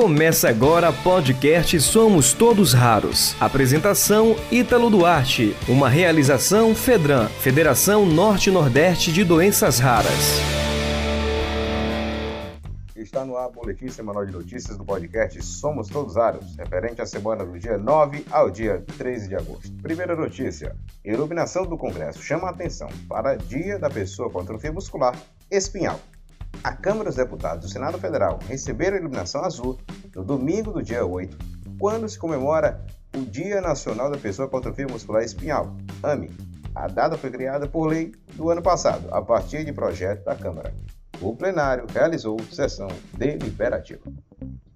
Começa agora podcast Somos Todos Raros. Apresentação Ítalo Duarte. Uma realização Fedran, Federação Norte-Nordeste de Doenças Raras. Está no ar o Boletim Semanal de Notícias do podcast Somos Todos Raros, referente à semana do dia 9 ao dia 13 de agosto. Primeira notícia: iluminação do Congresso chama a atenção para Dia da Pessoa com Atrofia Muscular Espinhal. A Câmara dos Deputados do Senado Federal receberam a iluminação azul no domingo do dia 8, quando se comemora o Dia Nacional da Pessoa com Atrofia Muscular Espinhal, AMI. A data foi criada por lei do ano passado, a partir de projeto da Câmara. O plenário realizou sessão deliberativa.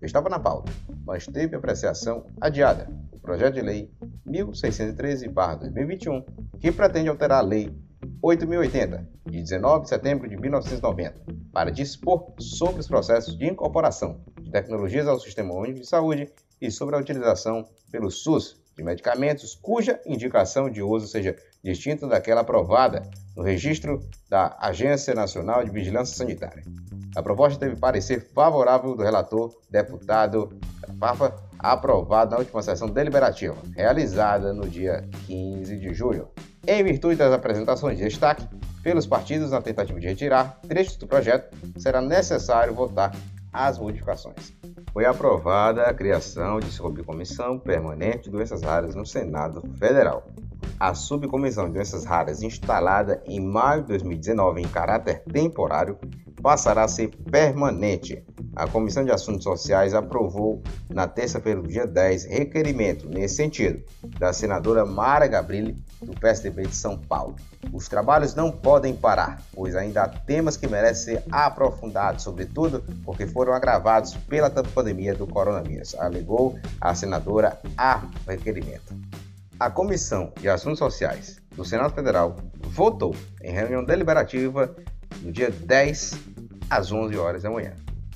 Estava na pauta, mas teve apreciação adiada. O projeto de lei 1613-2021, que pretende alterar a lei 8080, de 19 de setembro de 1990, para dispor sobre os processos de incorporação de tecnologias ao Sistema Único de Saúde e sobre a utilização pelo SUS de medicamentos cuja indicação de uso seja distinta daquela aprovada no registro da Agência Nacional de Vigilância Sanitária. A proposta teve parecer favorável do relator, deputado Papa, aprovado na última sessão deliberativa, realizada no dia 15 de julho. Em virtude das apresentações de destaque pelos partidos na tentativa de retirar trechos do projeto, será necessário votar as modificações. Foi aprovada a criação de subcomissão permanente de doenças raras no Senado Federal. A subcomissão de doenças raras, instalada em maio de 2019 em caráter temporário, passará a ser permanente a Comissão de Assuntos Sociais aprovou na terça-feira, dia 10, requerimento nesse sentido da senadora Mara Gabrilli, do PSDB de São Paulo. Os trabalhos não podem parar, pois ainda há temas que merecem ser aprofundados, sobretudo porque foram agravados pela pandemia do coronavírus, alegou a senadora a requerimento. A Comissão de Assuntos Sociais do Senado Federal votou em reunião deliberativa no dia 10 às 11 horas da manhã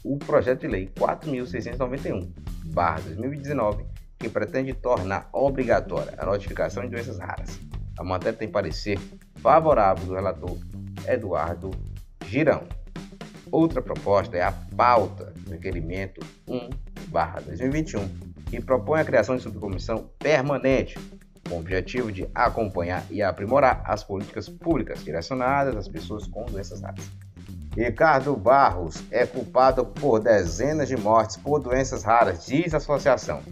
o projeto de lei 4.691-2019, que pretende tornar obrigatória a notificação de doenças raras. A matéria tem parecer favorável do relator Eduardo Girão. Outra proposta é a pauta do requerimento 1-2021, que propõe a criação de subcomissão permanente com o objetivo de acompanhar e aprimorar as políticas públicas direcionadas às pessoas com doenças raras. Ricardo Barros é culpado por dezenas de mortes por doenças raras, diz a associação.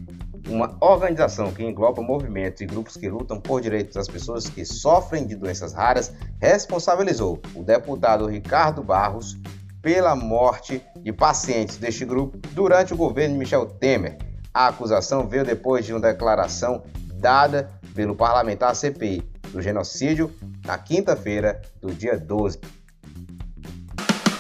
Uma organização que engloba movimentos e grupos que lutam por direitos das pessoas que sofrem de doenças raras responsabilizou o deputado Ricardo Barros pela morte de pacientes deste grupo durante o governo de Michel Temer. A acusação veio depois de uma declaração dada pelo parlamentar CPI do genocídio na quinta-feira do dia 12.